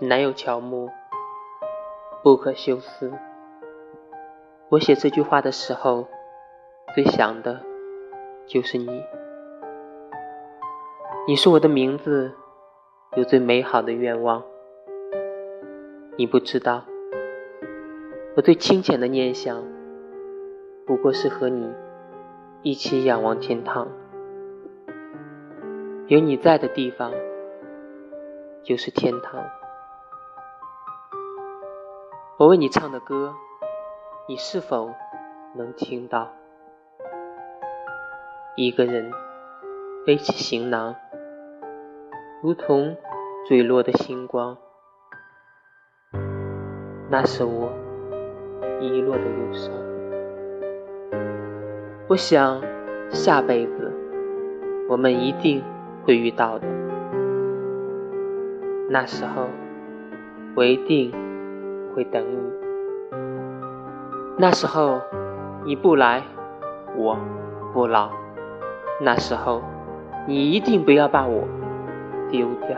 难有乔木，不可休思。我写这句话的时候，最想的就是你。你是我的名字，有最美好的愿望。你不知道，我最清浅的念想，不过是和你一起仰望天堂。有你在的地方，就是天堂。我为你唱的歌，你是否能听到？一个人背起行囊，如同坠落的星光，那是我遗落的忧伤。我想下辈子我们一定会遇到的，那时候我一定。会等你，那时候你不来，我不老。那时候你一定不要把我丢掉。